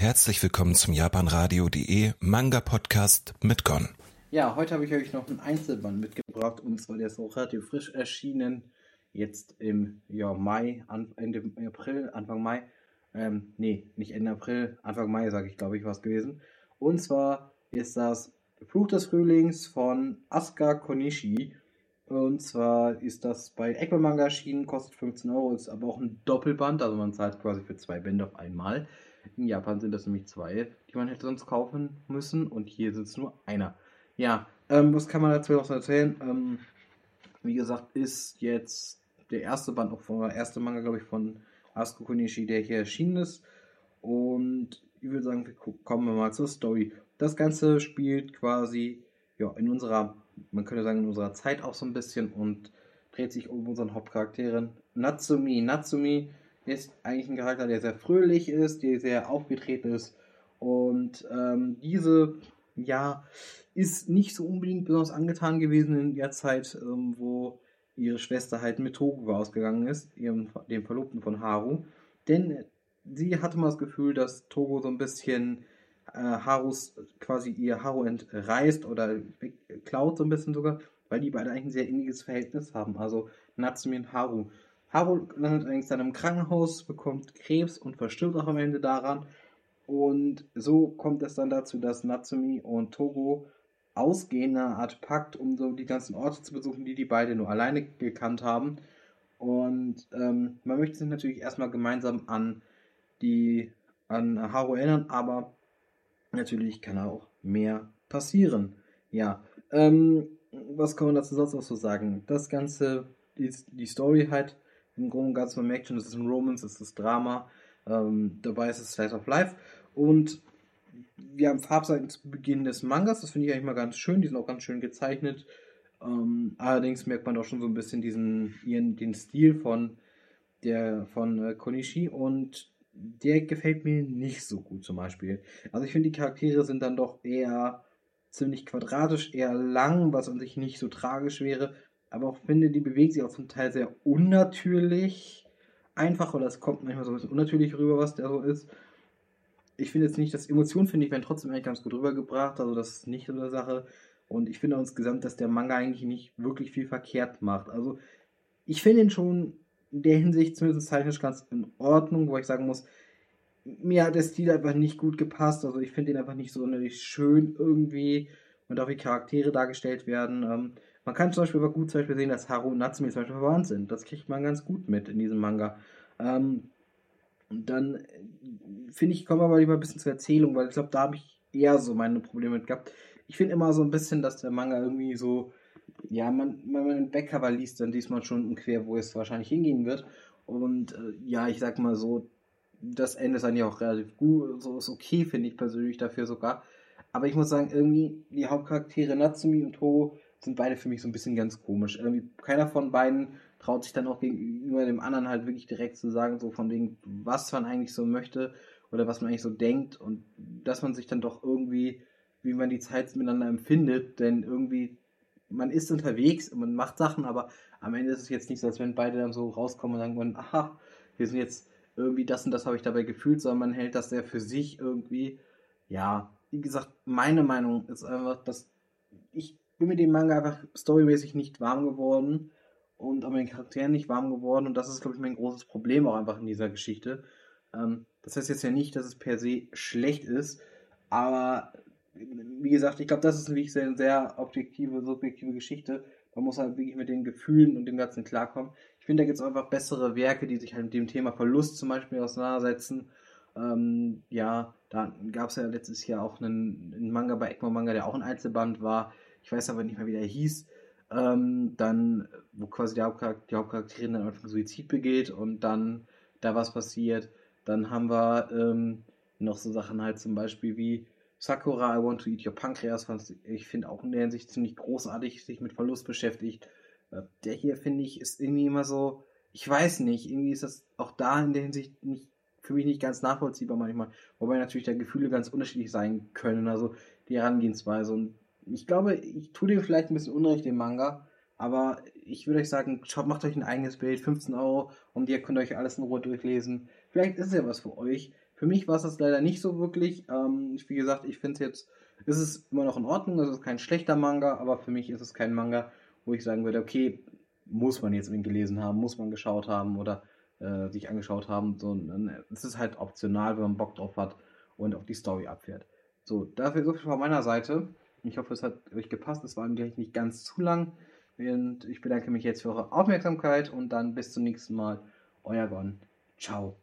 Herzlich willkommen zum japanradio.de Manga Podcast mit Gon. Ja, heute habe ich euch noch einen Einzelband mitgebracht und zwar der ist auch relativ frisch erschienen. Jetzt im ja, Mai, Ende April, Anfang Mai. Ähm, nee, nicht Ende April, Anfang Mai, sage ich, glaube ich, was gewesen. Und zwar ist das Fluch des Frühlings von Asuka Konishi. Und zwar ist das bei Eggman Manga erschienen, kostet 15 Euro, ist aber auch ein Doppelband, also man zahlt quasi für zwei Bände auf einmal. In Japan sind das nämlich zwei, die man hätte sonst kaufen müssen und hier es nur einer. Ja, ähm, was kann man dazu noch erzählen? Ähm, wie gesagt, ist jetzt der erste Band, auch der erste Manga, glaube ich, von Asuka Konishi, der hier erschienen ist. Und ich würde sagen, wir kommen wir mal zur Story. Das Ganze spielt quasi ja, in unserer man könnte sagen, in unserer Zeit auch so ein bisschen und dreht sich um unseren Hauptcharakteren Natsumi. Natsumi ist eigentlich ein Charakter, der sehr fröhlich ist, der sehr aufgetreten ist und ähm, diese, ja, ist nicht so unbedingt besonders angetan gewesen in der Zeit, ähm, wo ihre Schwester halt mit Togo ausgegangen ist, ihrem, dem Verlobten von Haru. Denn sie hatte mal das Gefühl, dass Togo so ein bisschen äh, Harus quasi ihr Haru entreißt oder klaut so ein bisschen sogar, weil die beide eigentlich ein sehr inniges Verhältnis haben. Also Natsumi und Haru. Haru landet eigentlich in einem Krankenhaus, bekommt Krebs und verstirbt auch am Ende daran. Und so kommt es dann dazu, dass Natsumi und Togo ausgehen, eine Art Pakt, um so die ganzen Orte zu besuchen, die die beide nur alleine gekannt haben. Und ähm, man möchte sich natürlich erstmal gemeinsam an die an Haru erinnern, aber natürlich kann auch mehr passieren. Ja, ähm, was kann man dazu sonst noch so sagen? Das Ganze, die, die Story halt, im Grunde und Ganzen, man merkt schon, es ist ein Romance, es ist Drama, ähm, dabei ist es Slice of Life und wir haben Farbseiten zu Beginn des Mangas, das finde ich eigentlich mal ganz schön, die sind auch ganz schön gezeichnet. Ähm, allerdings merkt man auch schon so ein bisschen diesen, ihren, den Stil von der von äh, Konishi und der gefällt mir nicht so gut zum Beispiel. Also ich finde, die Charaktere sind dann doch eher ziemlich quadratisch, eher lang, was an sich nicht so tragisch wäre. Aber auch finde, die bewegt sich auch zum Teil sehr unnatürlich. Einfach, oder es kommt manchmal so ein bisschen unnatürlich rüber, was der so ist. Ich finde jetzt nicht, dass Emotionen, finde ich, werden trotzdem eigentlich ganz gut rübergebracht. Also das ist nicht so eine Sache. Und ich finde insgesamt, dass der Manga eigentlich nicht wirklich viel verkehrt macht. Also ich finde ihn schon in der Hinsicht zumindest technisch ganz in Ordnung, wo ich sagen muss, mir hat der Stil einfach nicht gut gepasst. Also ich finde ihn einfach nicht so sonderlich schön irgendwie und auch wie Charaktere dargestellt werden. Ähm, man kann zum Beispiel aber gut zum Beispiel sehen, dass Haru und Natsumi zum Beispiel verwandt sind. Das kriegt man ganz gut mit in diesem Manga. Ähm, dann äh, finde ich, kommen wir aber lieber ein bisschen zur Erzählung, weil ich glaube, da habe ich eher so meine Probleme mit gehabt. Ich finde immer so ein bisschen, dass der Manga irgendwie so ja, man, wenn man den Backcover liest, dann liest man schon quer, wo es wahrscheinlich hingehen wird. Und äh, ja, ich sag mal so, das Ende ist eigentlich auch relativ gut, so ist okay, finde ich persönlich dafür sogar. Aber ich muss sagen, irgendwie, die Hauptcharaktere Natsumi und Togo sind beide für mich so ein bisschen ganz komisch. Irgendwie, keiner von beiden traut sich dann auch gegenüber dem anderen halt wirklich direkt zu sagen, so von wegen, was man eigentlich so möchte oder was man eigentlich so denkt und dass man sich dann doch irgendwie, wie man die Zeit miteinander empfindet, denn irgendwie man ist unterwegs und man macht Sachen, aber am Ende ist es jetzt nicht so, als wenn beide dann so rauskommen und sagen, aha, wir sind jetzt irgendwie das und das habe ich dabei gefühlt, sondern man hält das sehr für sich irgendwie. Ja, wie gesagt, meine Meinung ist einfach, dass ich bin mit dem Manga einfach storymäßig nicht warm geworden und auch mit den Charakteren nicht warm geworden und das ist, glaube ich, mein großes Problem auch einfach in dieser Geschichte. Ähm, das heißt jetzt ja nicht, dass es per se schlecht ist, aber wie gesagt, ich glaube, das ist wirklich eine sehr objektive, subjektive Geschichte. Man muss halt wirklich mit den Gefühlen und dem Ganzen klarkommen. Ich finde, da gibt es einfach bessere Werke, die sich halt mit dem Thema Verlust zum Beispiel auseinandersetzen. Ähm, ja, da gab es ja letztes Jahr auch einen, einen Manga bei Egmont Manga, der auch ein Einzelband war. Ich weiß aber nicht mehr, wie der hieß. Ähm, dann, wo quasi die, Hauptcharakter, die Hauptcharakterin dann einfach Suizid begeht und dann da was passiert. Dann haben wir ähm, noch so Sachen halt zum Beispiel wie Sakura, I Want to Eat Your Pancreas, was ich finde auch in der Hinsicht ziemlich großartig sich mit Verlust beschäftigt. Äh, der hier, finde ich, ist irgendwie immer so, ich weiß nicht, irgendwie ist das auch da in der Hinsicht nicht, für mich nicht ganz nachvollziehbar manchmal. Wobei natürlich da Gefühle ganz unterschiedlich sein können, also die Herangehensweise. Und ich glaube, ich tue dem vielleicht ein bisschen Unrecht, dem Manga, aber ich würde euch sagen, schaut, macht euch ein eigenes Bild, 15 Euro, und ihr könnt euch alles in Ruhe durchlesen. Vielleicht ist es ja was für euch. Für mich war es das leider nicht so wirklich. Ähm, wie gesagt, ich finde es jetzt, ist es immer noch in Ordnung, es ist kein schlechter Manga, aber für mich ist es kein Manga, wo ich sagen würde, okay, muss man jetzt ihn gelesen haben, muss man geschaut haben oder äh, sich angeschaut haben. So, es ist halt optional, wenn man Bock drauf hat und auf die Story abfährt. So, dafür so viel von meiner Seite. Ich hoffe, es hat euch gepasst. Es war eigentlich nicht ganz zu lang. Und ich bedanke mich jetzt für eure Aufmerksamkeit und dann bis zum nächsten Mal. Euer Gon. Ciao.